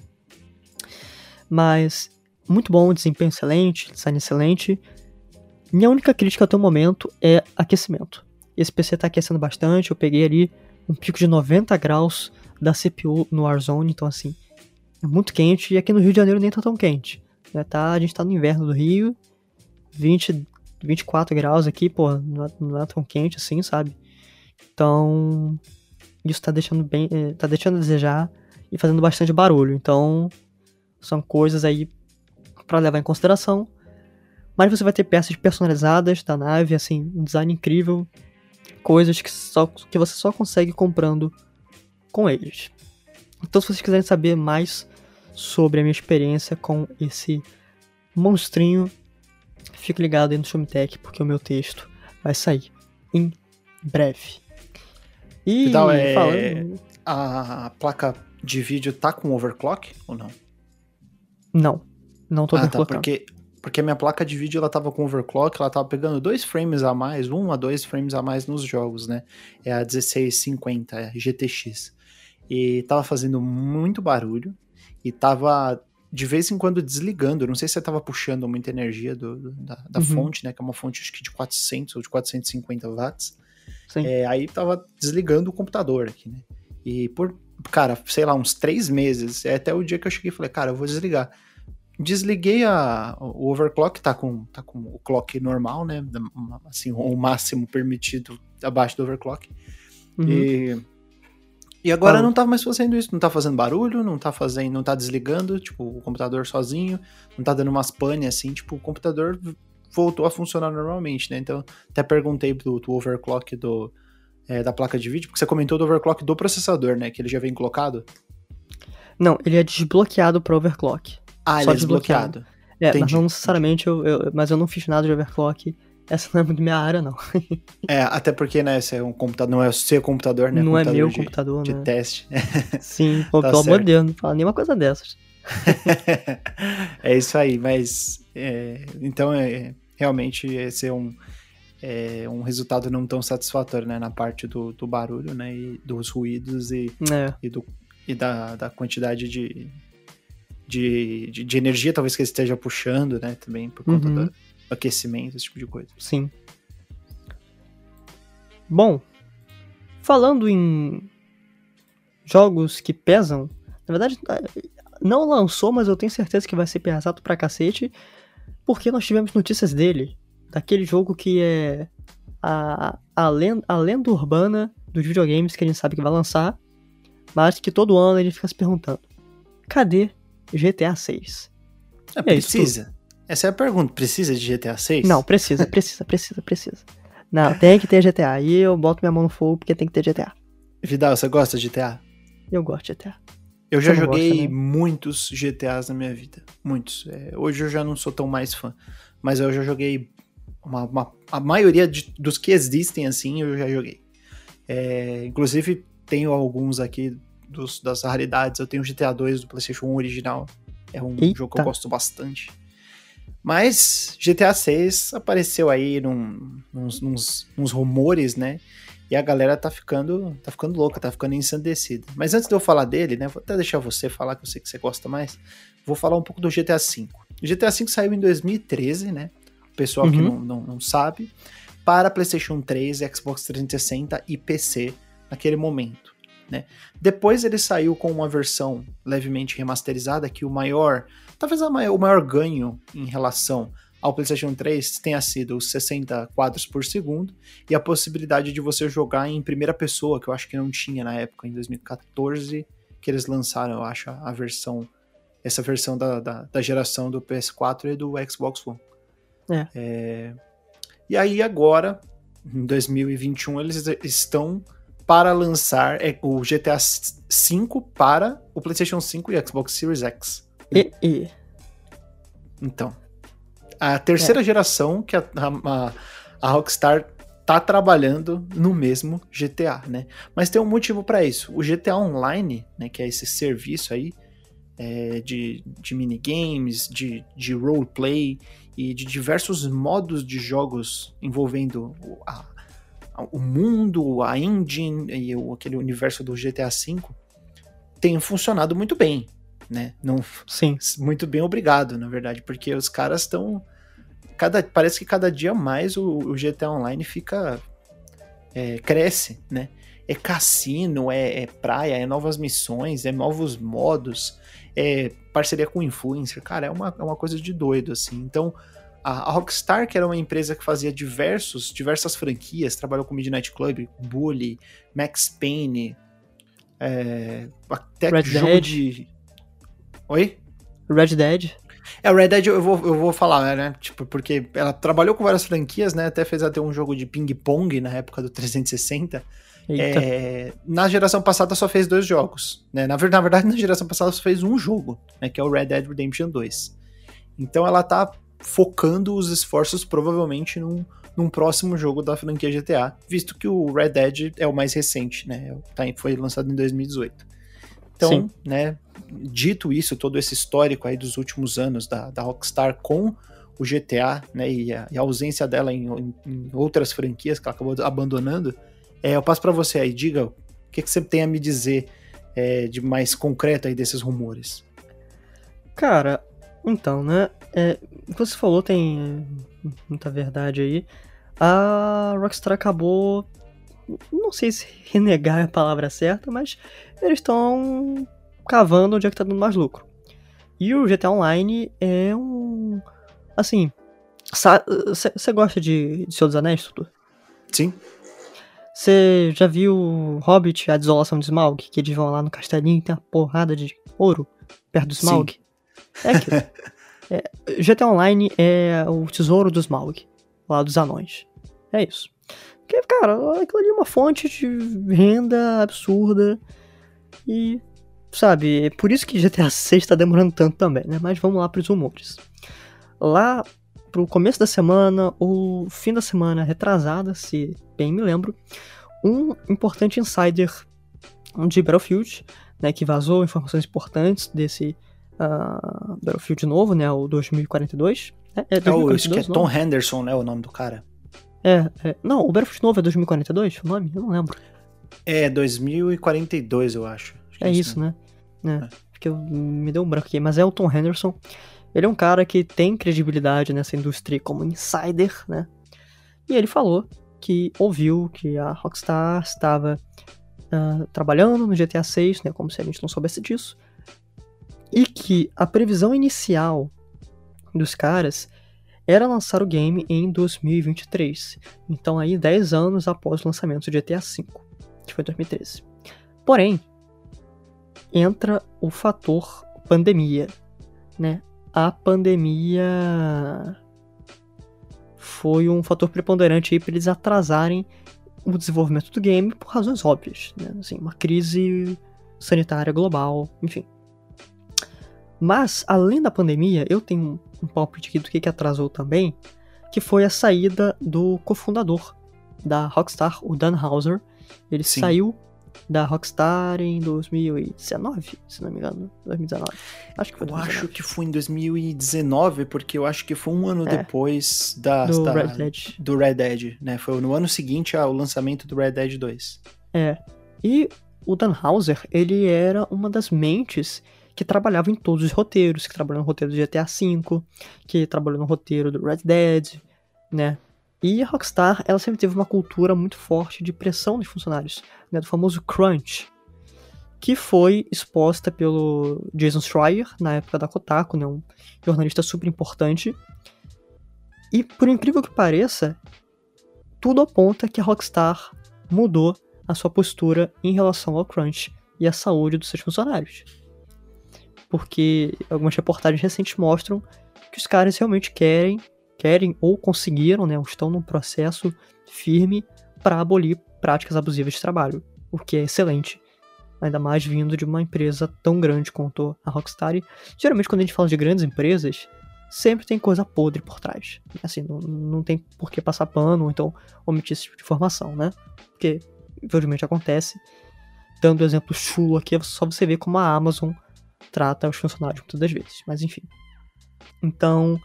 Mas, muito bom, desempenho excelente, design excelente. Minha única crítica até o momento é aquecimento. Esse PC tá aquecendo bastante, eu peguei ali um pico de 90 graus da CPU no Warzone, então assim, é muito quente, e aqui no Rio de Janeiro nem tá tão quente. Né? Tá, a gente tá no inverno do Rio, 20, 24 graus aqui, pô, não é, não é tão quente assim, sabe? Então, isso tá deixando bem, eh, tá deixando a desejar e fazendo bastante barulho. Então, são coisas aí para levar em consideração. Mas você vai ter peças personalizadas da nave, assim, um design incrível, coisas que, só, que você só consegue comprando com eles. Então, se vocês quiserem saber mais sobre a minha experiência com esse monstrinho, fique ligado aí no Shumtech, porque o meu texto vai sair em breve. E então, é... falando... a placa de vídeo tá com overclock ou não? Não, não tô ah, tá, porque porque a minha placa de vídeo ela tava com overclock, ela tava pegando dois frames a mais, um a dois frames a mais nos jogos, né? É a 1650 é GTX. E tava fazendo muito barulho e tava de vez em quando desligando. Não sei se você tava puxando muita energia do, do da, da uhum. fonte, né? Que é uma fonte acho que de 400 ou de 450 watts. É, aí tava desligando o computador aqui, né? E por, cara, sei lá, uns três meses, é até o dia que eu cheguei e falei, cara, eu vou desligar desliguei a, o overclock, tá com, tá com o clock normal, né? Assim, o máximo permitido abaixo do overclock. Uhum. E, e agora ah. não tá mais fazendo isso, não tá fazendo barulho, não tá fazendo, não tá desligando, tipo, o computador sozinho, não tá dando umas pane assim, tipo, o computador voltou a funcionar normalmente, né? Então, até perguntei do, do overclock do, é, da placa de vídeo, porque você comentou do overclock do processador, né? Que ele já vem colocado. Não, ele é desbloqueado para overclock. Ah, ele é desbloqueado. É, Entendi. mas não necessariamente, eu, eu, mas eu não fiz nada de overclock. Essa não é muito minha área, não. é, até porque, né, esse é um computador, não é o seu computador, né? Não computador é meu de, computador, de né? teste. Sim, pô, tá pelo amor de Deus, não fala nenhuma coisa dessas. é isso aí, mas é, então é, realmente esse é um, é um resultado não tão satisfatório, né, na parte do, do barulho, né, e dos ruídos e, é. e, do, e da, da quantidade de, de, de, de, energia, talvez que ele esteja puxando, né? Também por conta uhum. do aquecimento, esse tipo de coisa. Sim. Bom, falando em jogos que pesam, na verdade, não lançou, mas eu tenho certeza que vai ser pesado pra cacete, porque nós tivemos notícias dele, daquele jogo que é a, a, lenda, a lenda urbana dos videogames que a gente sabe que vai lançar, mas que todo ano ele fica se perguntando: cadê GTA 6. É, é precisa. Essa é a pergunta. Precisa de GTA 6? Não, precisa, precisa, precisa, precisa. Não, tem que ter GTA. E eu boto minha mão no fogo porque tem que ter GTA. Vidal, você gosta de GTA? Eu gosto de GTA. Eu já joguei né? muitos GTAs na minha vida. Muitos. É, hoje eu já não sou tão mais fã. Mas eu já joguei. Uma, uma a maioria de, dos que existem assim, eu já joguei. É, inclusive, tenho alguns aqui dos, das raridades. Eu tenho o GTA 2 do PlayStation 1 original. É um Eita. jogo que eu gosto bastante. Mas GTA 6 apareceu aí num, nos, nos, nos, rumores, né? E a galera tá ficando, tá ficando louca, tá ficando ensandecida. Mas antes de eu falar dele, né? Vou até deixar você falar, que eu sei que você gosta mais. Vou falar um pouco do GTA V. O GTA V saiu em 2013, né? O pessoal uhum. que não, não, não sabe. Para PlayStation 3, Xbox 360 e PC naquele momento. Né? Depois ele saiu com uma versão levemente remasterizada, que o maior, talvez maior, o maior ganho em relação ao PlayStation 3 tenha sido os 60 quadros por segundo e a possibilidade de você jogar em primeira pessoa, que eu acho que não tinha na época, em 2014, que eles lançaram, eu acho, a versão, essa versão da, da, da geração do PS4 e do Xbox One. É. É... E aí agora, em 2021, eles estão para lançar é, o GTA V para o PlayStation 5 e Xbox Series X. E, e. Então, a terceira é. geração que a, a, a, Rockstar tá trabalhando no mesmo GTA, né? Mas tem um motivo para isso. O GTA Online, né, que é esse serviço aí é, de, de minigames, de, de roleplay e de diversos modos de jogos envolvendo a, a, o mundo, a engine e o, aquele universo do GTA V, tem funcionado muito bem, né? Não, Sim. Muito bem, obrigado, na verdade, porque os caras estão cada, parece que cada dia mais o, o GTA Online fica. É, cresce, né? É cassino, é, é, praia, é novas missões, é novos modos, é parceria com influencer. Cara, é uma, é uma coisa de doido, assim. Então, a, Rockstar, que era uma empresa que fazia diversos, diversas franquias, trabalhou com Midnight Club, Bully, Max Payne, é, até Red jogo Dead. de. Oi? Red Dead. É, o Red Dead eu vou, eu vou falar, né? Tipo, porque ela trabalhou com várias franquias, né? Até fez até um jogo de ping-pong na época do 360. Eita. É, na geração passada só fez dois jogos, né? Na, na verdade, na geração passada só fez um jogo, né? Que é o Red Dead Redemption 2. Então ela tá focando os esforços provavelmente num, num próximo jogo da franquia GTA, visto que o Red Dead é o mais recente, né? Tá, em- foi lançado em 2018. Então, Sim. né, dito isso, todo esse histórico aí dos últimos anos da, da Rockstar com o GTA, né, e a, e a ausência dela em, em- em outras franquias que ela acabou abandonando, é, eu passo pra você aí, diga o que, que você tem a me dizer é, de mais concreto aí desses rumores. Cara, então, né? É, o que você falou tem muita verdade aí. A Rockstar acabou. Não sei se renegar é a palavra certa, mas eles estão cavando onde é que tá dando mais lucro. E o GTA Online é um. Assim. Você gosta de, de Senhor dos Anéis, Tutu? Sim? Você já viu Hobbit, a desolação de Smaug? Que eles vão lá no castelinho e tem uma porrada de ouro perto do Sim. Smaug? É aquilo. É, GTA Online é o tesouro do Smaug, lá dos anões. É isso. Porque, cara, aquilo ali é uma fonte de renda absurda. E, sabe, é por isso que GTA 6 tá demorando tanto também, né? Mas vamos lá pros rumores. Lá pro começo da semana, ou fim da semana retrasada, se bem me lembro, um importante insider de Battlefield, né, que vazou informações importantes desse ah, Battlefield novo, né, o 2042. É, é É o, que é 2042 Tom? Henderson, né, o nome do cara. É, é, não, o Battlefield novo é 2042, o nome? Eu não lembro. É, 2042, eu acho. Acho que É isso, né? É, Porque eu- me deu um branco aqui, mas é o Tom Henderson. Ele é um cara que tem credibilidade nessa indústria como insider, né? E ele falou que ouviu que a Rockstar estava ah, trabalhando no GTA 6, né? Como se a gente não soubesse disso. E que a previsão inicial dos caras era lançar o game em 2023. Então aí 10 anos após o lançamento do GTA V, que foi em 2013. Porém, entra o fator pandemia, né? A pandemia foi um fator preponderante aí para eles atrasarem o desenvolvimento do game por razões óbvias, né? Assim, uma crise sanitária global, enfim. Mas, além da pandemia, eu tenho um palpite aqui do que, que atrasou também, que foi a saída do cofundador da Rockstar, o Dan Houser. Ele Sim. saiu da Rockstar em 2019, se não me engano. 2019. Acho que foi Eu 2019. acho que foi em 2019, porque eu acho que foi um ano É. depois da, do da- Red Dead. do Red Dead, né? Foi no ano seguinte ao lançamento do Red Dead 2. É. E o Dan Houser, ele era uma das mentes que trabalhava em todos os roteiros, que trabalhou no roteiro do GTA V, que trabalhou no roteiro do Red Dead, né? E a Rockstar, ela sempre teve uma cultura muito forte de pressão dos funcionários, né? Do famoso crunch, que foi exposta pelo Jason Schreier, na época da Kotaku, né? Um jornalista super importante. E, por incrível que pareça, tudo aponta que a Rockstar mudou a sua postura em relação ao crunch e à saúde dos seus funcionários. Porque algumas reportagens recentes mostram que os caras realmente querem, querem ou conseguiram, né, ou estão num processo firme para abolir práticas abusivas de trabalho, o que é excelente. Ainda mais vindo de uma empresa tão grande quanto a Rockstar. Geralmente, quando a gente fala de grandes empresas, sempre tem coisa podre por trás. Assim, não, não tem por que passar pano ou então omitir esse tipo de informação, né? Porque, infelizmente, acontece. Dando exemplo chulo aqui, é só você ver como a Amazon trata os funcionários muitas das vezes. Mas, enfim. Então,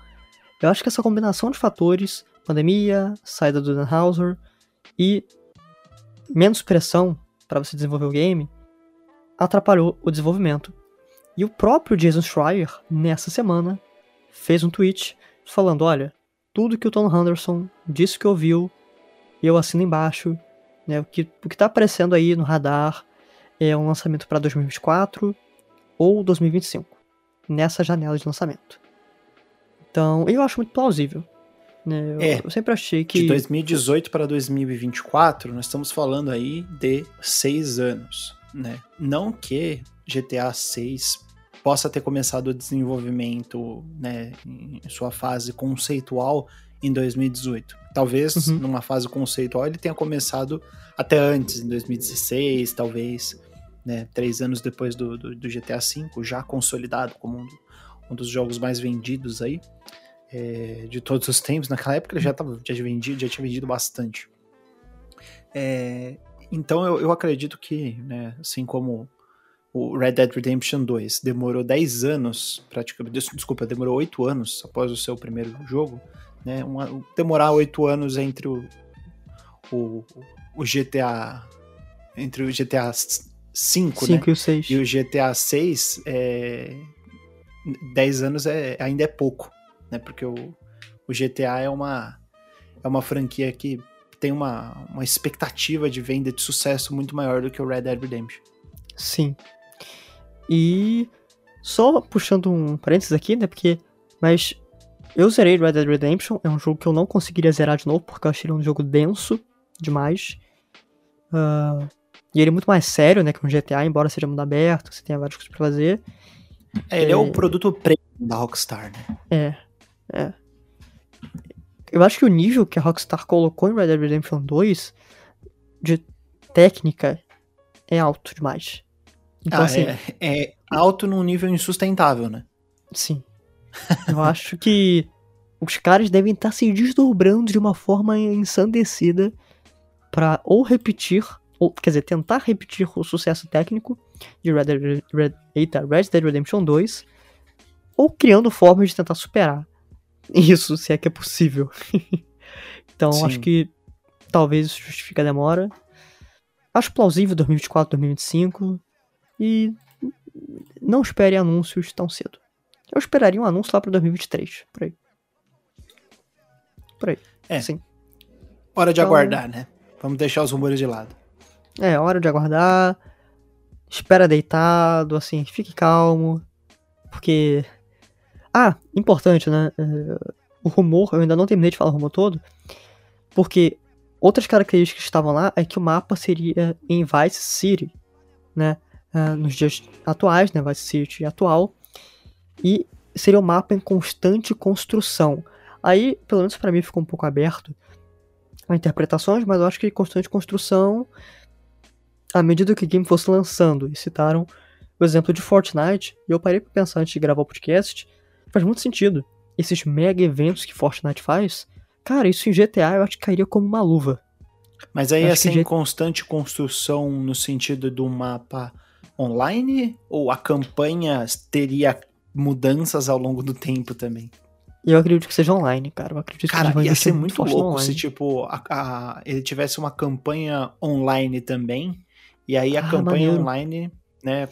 eu acho que essa combinação de fatores, pandemia, saída do Dan Hauser e menos pressão para você desenvolver o game, atrapalhou o desenvolvimento. E o próprio Jason Schreier, nessa semana, fez um tweet falando: olha, tudo que o Tom Henderson disse que ouviu, eu assino embaixo. Né, o, que, o que tá aparecendo aí no radar é um lançamento para 2024 ou 2025, nessa janela de lançamento. Então, eu acho muito plausível. Né? Eu, É, eu sempre achei que. De 2018 para 2024, nós estamos falando aí de seis anos, né? Não que GTA 6 possa ter começado o desenvolvimento, né, em sua fase conceitual em 2018. Talvez Uhum. numa fase conceitual ele tenha começado até antes, em 2016, talvez, né, três anos depois do, do, do GTA V, já consolidado como um, um dos jogos mais vendidos aí é, de todos os tempos. Naquela época ele já, tava, já, vendido, já tinha vendido bastante. É, então eu, eu acredito que, né, assim como o Red Dead Redemption 2 demorou 10 anos, praticamente, des- desculpa, demorou 8 anos após o seu primeiro jogo, né, uma- demorar 8 anos entre o, o, o GTA entre o GTA 5, né, 5 e o 6. e o GTA 6, é, 10 anos é, ainda é pouco, né? Porque o, o GTA é uma, é uma franquia que tem uma, uma expectativa de venda de sucesso muito maior do que o Red Dead Redemption. Sim. E só puxando um parênteses aqui, né? Porque. Mas eu zerei Red Dead Redemption. É um jogo que eu não conseguiria zerar de novo, porque eu achei ele um jogo denso demais. Ah, e ele é muito mais sério, né? Que um GTA, embora seja mundo aberto, você tenha várias coisas pra fazer. É, ele é, É. o produto premium da Rockstar, né? É, é. Eu acho que o nível que a Rockstar colocou em Red Dead Redemption 2 de técnica é alto demais. Então, Ah, assim, é, é alto num nível insustentável, né? sim. Eu acho que os caras devem estar se desdobrando de uma forma ensandecida pra ou repetir, ou quer dizer, tentar repetir o sucesso técnico de Red Dead, Red, eita, Red Dead Redemption 2, ou criando formas de tentar superar isso, se é que é possível. então, Sim. acho que talvez isso justifique a demora. Acho plausível 2024, 2025. E não espere anúncios tão cedo. Eu esperaria um anúncio lá pra 2023, por aí. Por aí. É. Sim. Hora de Então- aguardar, né? Vamos deixar os rumores de lado. É, hora de aguardar. Espera deitado, assim, fique calmo. Porque. Ah, importante, né? É, o rumor, eu ainda não terminei de falar o rumor todo. Porque outras características que estavam lá é que o mapa seria em Vice City, né? Ah, nos dias atuais, né? Vice City atual. E seria um mapa em constante construção. Aí, pelo menos pra mim, ficou um pouco aberto a interpretações, mas eu acho que constante construção à medida que o game fosse lançando. E citaram o exemplo de Fortnite, e eu parei pra pensar antes de gravar o podcast, faz muito sentido. Esses mega eventos que Fortnite faz, cara, isso em GTA eu acho que cairia como uma luva. Mas aí essa que de- constante construção no sentido do mapa online? Ou a campanha teria mudanças ao longo do tempo também? Eu acredito que seja online, cara. Eu acredito que Cara, eles vão ia ser muito louco se, tipo, a- a- ele tivesse uma campanha online também, e aí a Ah, campanha maneiro. online, né,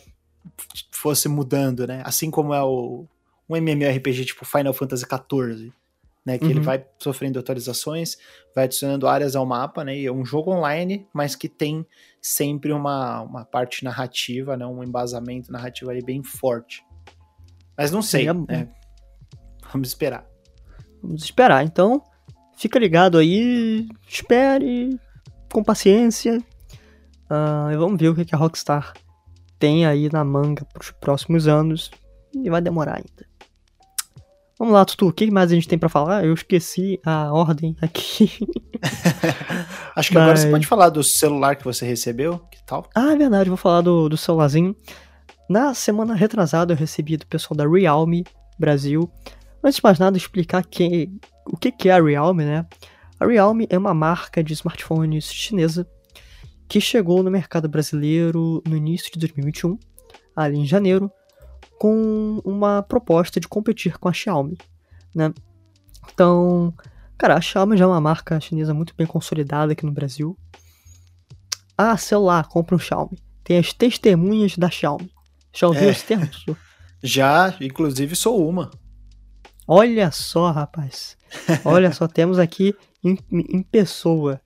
fosse mudando, né? Assim como é o, um MMORPG tipo Final Fantasy XIV, né? Que ele Uhum. vai sofrendo atualizações, vai adicionando áreas ao mapa, né? E é um jogo online, mas que tem sempre uma, uma parte narrativa, né? Um embasamento narrativo ali bem forte. Mas não sei, Seria- né? Vamos esperar. Vamos esperar. Então, fica ligado aí, espere, com paciência. Ah, e vamos ver o que que a Rockstar tem aí na manga pros próximos anos. E vai demorar ainda. Vamos lá, Tutu, o que mais a gente tem pra falar? Eu esqueci a ordem aqui. Acho que agora você Mas- pode falar do celular que você recebeu, que tal? Ah, é verdade, vou falar do, do celularzinho. Na semana retrasada eu recebi do pessoal da Realme Brasil Antes de mais nada, explicar quem, o que, que é a Realme, né? A Realme é uma marca de smartphones chinesa que chegou no mercado brasileiro no início de 2021, ali em janeiro, com uma proposta de competir com a Xiaomi, né? Então, cara, a Xiaomi já é uma marca chinesa muito bem consolidada aqui no Brasil. Ah, celular, compra um Xiaomi. Tem as testemunhas da Xiaomi. Já ouviu É. esse termo? Su? Já, inclusive, sou uma. Olha só, rapaz. Olha só, temos aqui em, em pessoa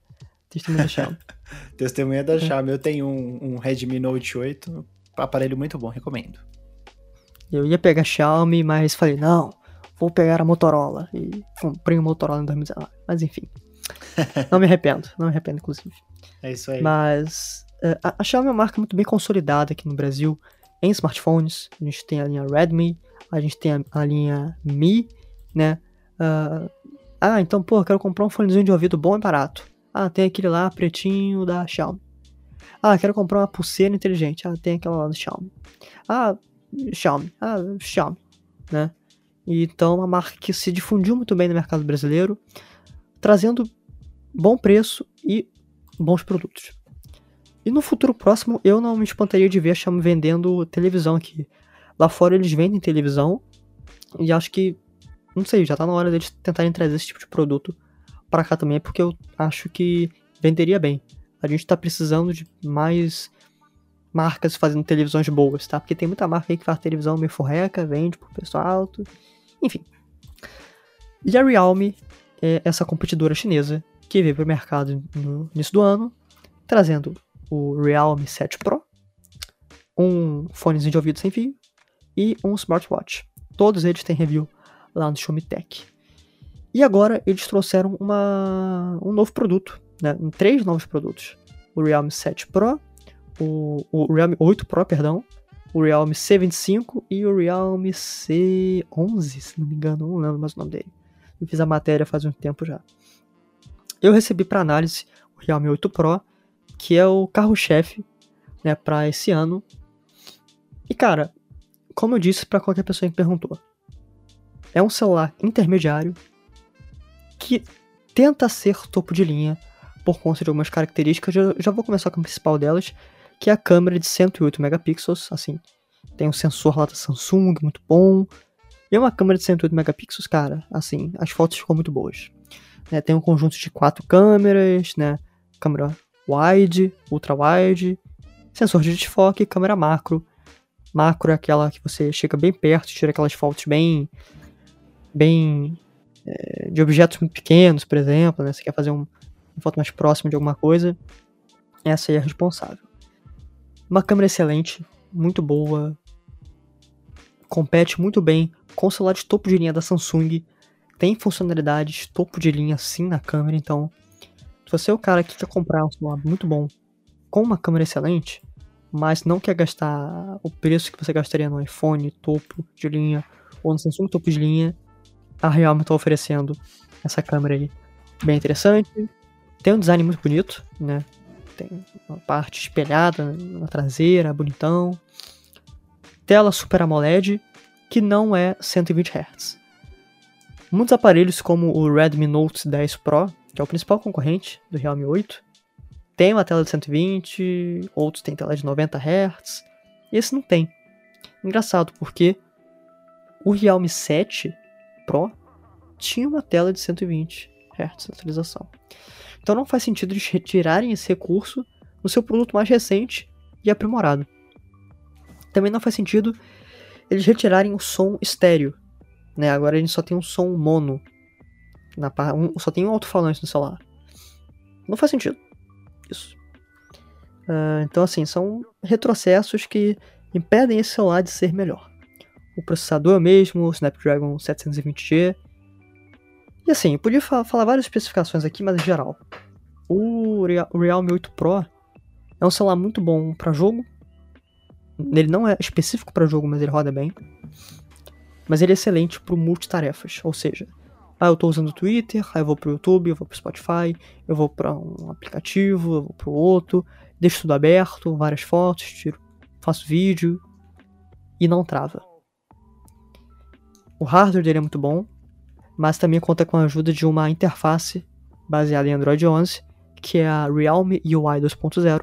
testemunha da Xiaomi. Testemunha É. da Xiaomi. Eu tenho um, um Redmi Note 8, aparelho muito bom, recomendo. Eu ia pegar Xiaomi, mas falei, não, vou pegar a Motorola. E comprei o Motorola em 2019. Mas enfim. Não me arrependo, não me arrependo, inclusive. É isso aí. Mas é, a, a Xiaomi é uma marca muito bem consolidada aqui no Brasil em smartphones. A gente tem a linha Redmi, a gente tem a, a linha Mi, né? Ah, ah, então, pô, quero comprar um fonezinho de ouvido bom e barato. Ah, tem aquele lá pretinho da Xiaomi. Ah, quero comprar uma pulseira inteligente. Ah, tem aquela lá da Xiaomi. Ah, Xiaomi. Ah, Xiaomi, né? Então, uma marca que se difundiu muito bem no mercado brasileiro, trazendo bom preço e bons produtos. E no futuro próximo, eu não me espantaria de ver a Xiaomi vendendo televisão aqui. Lá fora eles vendem televisão e acho que, não sei, já tá na hora deles tentarem trazer esse tipo de produto para cá também, porque eu acho que venderia bem. A gente tá precisando de mais marcas fazendo televisões boas, tá? Porque tem muita marca aí que faz televisão meio forreca, vende por preço alto, enfim. E a Realme é essa competidora chinesa que veio para o mercado no início do ano, trazendo o Realme 7 Pro, um fonezinho de ouvido sem fio e um smartwatch. Todos eles têm review lá no Xiaomi Tech. E agora eles trouxeram uma, um novo produto, né? Três novos produtos. O Realme 7 Pro, o, o Realme 8 Pro, perdão, o Realme C25 e o Realme C11, se não me engano, não lembro mais o nome dele. Eu fiz a matéria faz um tempo já. Eu recebi para análise o Realme 8 Pro, que é o carro-chefe né, para esse ano. E cara, como eu disse para qualquer pessoa que perguntou, é um celular intermediário que tenta ser topo de linha por conta de algumas características. Já, já vou começar com a principal delas, que é a câmera de 108 megapixels, assim. Tem um sensor lá da Samsung, muito bom. E é uma câmera de 108 megapixels, cara, assim, as fotos ficam muito boas. Né, tem um conjunto de quatro câmeras, né? Câmera wide, ultra wide, sensor de desfoque câmera macro. Macro é aquela que você chega bem perto, tira aquelas fotos bem. bem. É, de objetos muito pequenos, por exemplo, né? Você quer fazer um, uma foto mais próxima de alguma coisa. Essa aí é a responsável. Uma câmera excelente, muito boa. Compete muito bem com o celular de topo de linha da Samsung. Tem funcionalidades topo de linha sim na câmera, então. Se você é o cara que quer comprar um celular muito bom com uma câmera excelente, mas não quer gastar o preço que você gastaria no iPhone topo de linha ou no Samsung topo de linha, a Realme está oferecendo essa câmera aí bem interessante. Tem um design muito bonito, né? Tem uma parte espelhada na traseira, bonitão. Tela Super AMOLED, que não é 120 Hz. Muitos aparelhos como o Redmi Note 10 Pro, que é o principal concorrente do Realme 8, tem uma tela de 120, outros têm tela de 90 Hz, esse não tem. Engraçado, porque o Realme 7 Pro tinha uma tela de 120 Hz de atualização. Então não faz sentido eles retirarem esse recurso no seu produto mais recente e aprimorado. Também não faz sentido eles retirarem o som estéreo. Né? Agora a gente só tem um som mono. Na par... um, só tem um alto-falante no celular. Não faz sentido. Isso. Ah, então, assim, são retrocessos que impedem esse celular de ser melhor. O processador é o mesmo, o Snapdragon 720G. E assim, eu podia fa falar várias especificações aqui, mas em geral. O, o Realme 8 Pro é um celular muito bom para jogo. Ele não é específico para jogo, mas ele roda bem. Mas ele é excelente para multitarefas, ou seja, ah, eu tô usando o Twitter, aí eu vou pro YouTube, eu vou pro Spotify, eu vou para um aplicativo, eu vou pro outro, deixo tudo aberto, várias fotos, tiro, faço vídeo e não trava. O hardware dele é muito bom, mas também conta com a ajuda de uma interface baseada em Android 11, que é a Realme UI 2.0.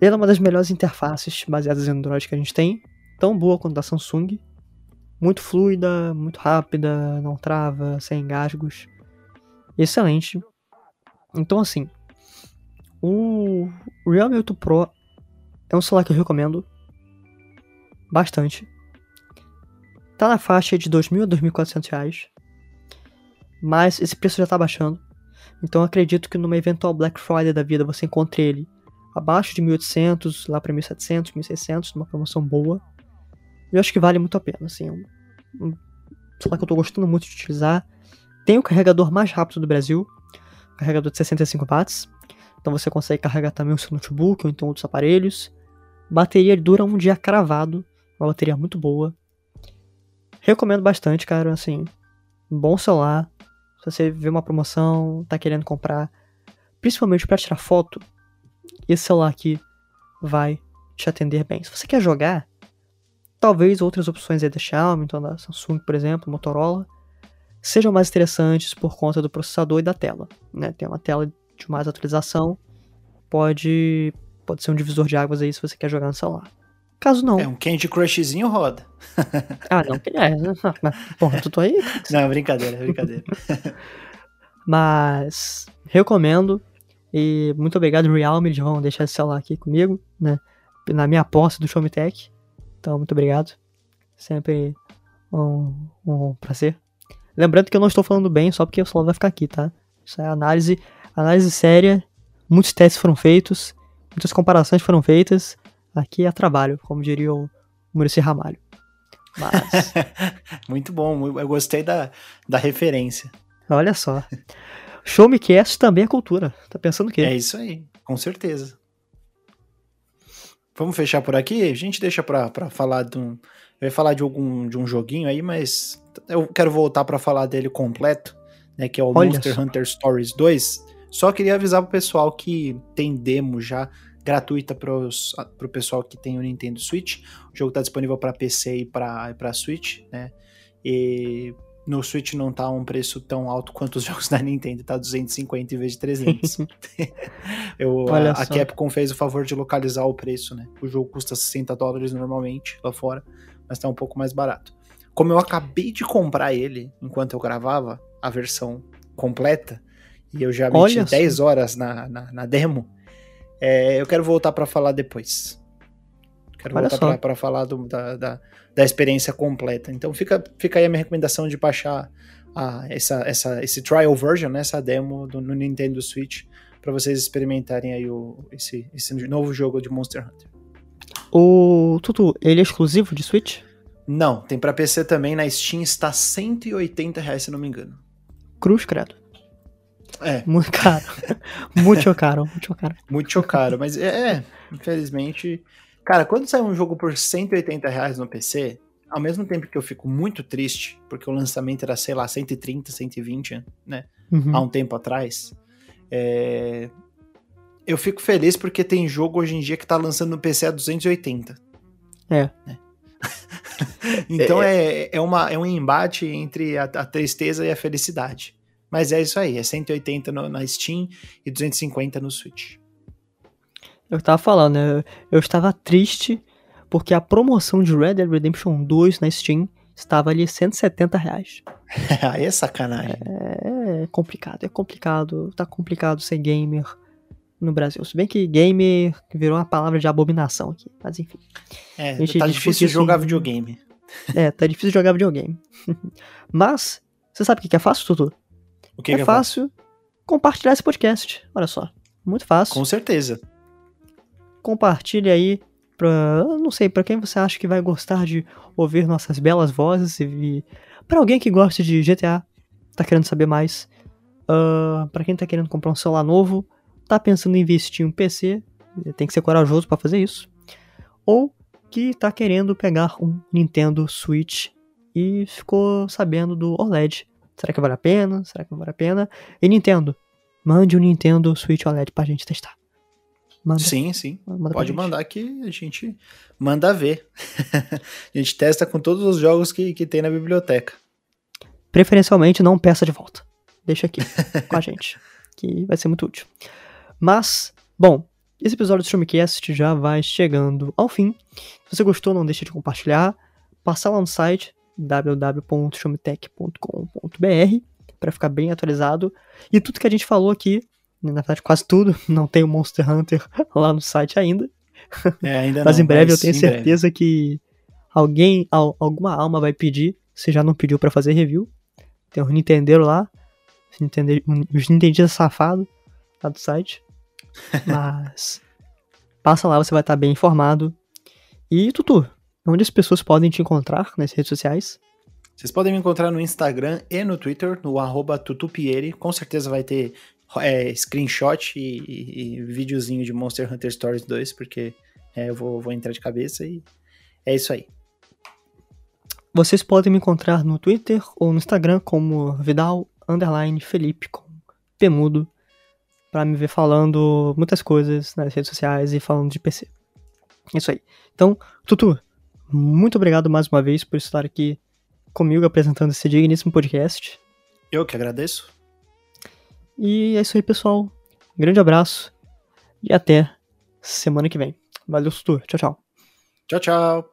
Ela é uma das melhores interfaces baseadas em Android que a gente tem, tão boa quanto a Samsung. Muito fluida, muito rápida, não trava, sem engasgos. Excelente. Então, assim, o Realme 8 Pro é um celular que eu recomendo bastante. Tá na faixa de 2.000 a 2.400 reais. Mas esse preço já tá baixando. Então acredito que numa eventual Black Friday da vida você encontre ele abaixo de 1.800, lá para 1.700, 1.600, numa promoção boa. Eu acho que vale muito a pena, assim. Um, um celular que eu tô gostando muito de utilizar. Tem o carregador mais rápido do Brasil, carregador de 65 watts. Então você consegue carregar também o seu notebook ou então outros aparelhos. Bateria dura um dia cravado, uma bateria muito boa. Recomendo bastante, cara, assim, bom celular. Se você vê uma promoção, tá querendo comprar, principalmente para tirar foto, esse celular aqui vai te atender bem. Se você quer jogar, talvez outras opções aí da Xiaomi, então da Samsung, por exemplo, Motorola, sejam mais interessantes por conta do processador e da tela. Né? Tem uma tela de mais atualização, pode, pode ser um divisor de águas aí se você quer jogar no celular. Caso não. É um Candy Crushzinho roda. ah, não, é. Porra, tu tô aí? Não, brincadeira, brincadeira. Mas recomendo. E muito obrigado, Realme, de vão deixar esse celular aqui comigo, né? Na minha posse do Xiaomi Tech. Então, muito obrigado. Sempre um, um prazer. Lembrando que eu não estou falando bem só porque o celular vai ficar aqui, tá? Isso é análise, análise séria. Muitos testes foram feitos, muitas comparações foram feitas. Aqui é trabalho, como diria o Muricy Ramalho. Mas... Muito bom, eu gostei da, da referência. Olha só. Show Me Cast também é cultura. Tá pensando o quê? É isso aí, com certeza. Vamos fechar por aqui? A gente deixa pra, pra falar de um. Eu ia falar de algum de um joguinho aí, mas eu quero voltar para falar dele completo, né? Que é o Olha Monster só. Hunter Stories 2. Só queria avisar pro pessoal que tem demo já gratuita para o pessoal que tem o Nintendo Switch. O jogo está disponível para PC e para Switch, né? E no Switch não tá um preço tão alto quanto os jogos da Nintendo, tá 250 em vez de 300. Eu, a, a, Capcom fez o favor de localizar o preço, né? O jogo custa 60 dólares normalmente lá fora, mas tá um pouco mais barato. Como eu acabei de comprar ele enquanto eu gravava a versão completa, e eu já meti 10 horas na, na, na demo, é, eu quero voltar para falar depois. Quero Olha voltar para falar do, da, da, da, experiência completa. Então fica, fica aí a minha recomendação de baixar a, essa, essa, esse trial version, né, essa demo do, no Nintendo Switch, para vocês experimentarem aí o, esse, esse novo jogo de Monster Hunter. O Tutu, ele é exclusivo de Switch? Não, tem para PC também, na Steam está 180 reais, se não me engano. Cruz, credo. É. Muito caro. muito caro, muito caro. Muito caro, mas é, é, infelizmente. Cara, quando sai um jogo por 180 reais no PC, ao mesmo tempo que eu fico muito triste, porque o lançamento era, sei lá, 130, 120, né? Uhum. Há um tempo atrás. É... Eu fico feliz porque tem jogo hoje em dia que tá lançando no PC a 280. É. Né? então é, é, é, uma, é um embate entre a, a tristeza e a felicidade. Mas é isso aí, é 180 no, na Steam e 250 no Switch. Eu tava falando, eu, eu estava triste porque a promoção de Red Dead Redemption 2 na Steam estava ali 170 reais. aí é sacanagem. É, é, complicado, é complicado. Tá complicado ser gamer no Brasil. Se bem que gamer virou uma palavra de abominação aqui, mas enfim. É, tá difícil jogar videogame. É, tá difícil jogar videogame. mas, você sabe o que é fácil, Tutu? O que é, que é fácil compartilhar esse podcast. Olha só. Muito fácil. Com certeza. Compartilhe aí pra. Não sei, para quem você acha que vai gostar de ouvir nossas belas vozes e. para alguém que gosta de GTA, tá querendo saber mais. Uh, para quem tá querendo comprar um celular novo, tá pensando em investir em um PC, tem que ser corajoso para fazer isso. Ou que tá querendo pegar um Nintendo Switch e ficou sabendo do OLED Será que vale a pena? Será que não vale a pena? E Nintendo, mande um Nintendo Switch OLED pra gente testar. Manda. Sim, sim. Manda Pode mandar que a gente manda ver. a gente testa com todos os jogos que, que tem na biblioteca. Preferencialmente não peça de volta. Deixa aqui com a gente, que vai ser muito útil. Mas, bom, esse episódio do Streamcast já vai chegando ao fim. Se você gostou, não deixe de compartilhar. Passar lá no site www.showmetech.com.br para ficar bem atualizado. E tudo que a gente falou aqui, na verdade quase tudo, não tem o Monster Hunter lá no site ainda. É, ainda mas não, em breve mas eu tenho certeza breve. que alguém, alguma alma vai pedir, se já não pediu para fazer review. Tem um Nintendo lá, os Nintendistas safados lá do site. Mas passa lá, você vai estar bem informado. E Tutu, onde as pessoas podem te encontrar nas redes sociais? Vocês podem me encontrar no Instagram e no Twitter, no arroba tutupieri. Com certeza vai ter é, screenshot e, e, e, videozinho de Monster Hunter Stories 2, porque é, eu vou, vou entrar de cabeça e é isso aí. Vocês podem me encontrar no Twitter ou no Instagram como Vidal underline Felipe com Pemudo para me ver falando muitas coisas nas redes sociais e falando de PC. É isso aí. Então, Tutu, muito obrigado mais uma vez por estar aqui comigo apresentando esse digníssimo podcast. Eu que agradeço. E é isso aí, pessoal. Um grande abraço e até semana que vem. Valeu, Tutu. Tchau, tchau. Tchau, tchau.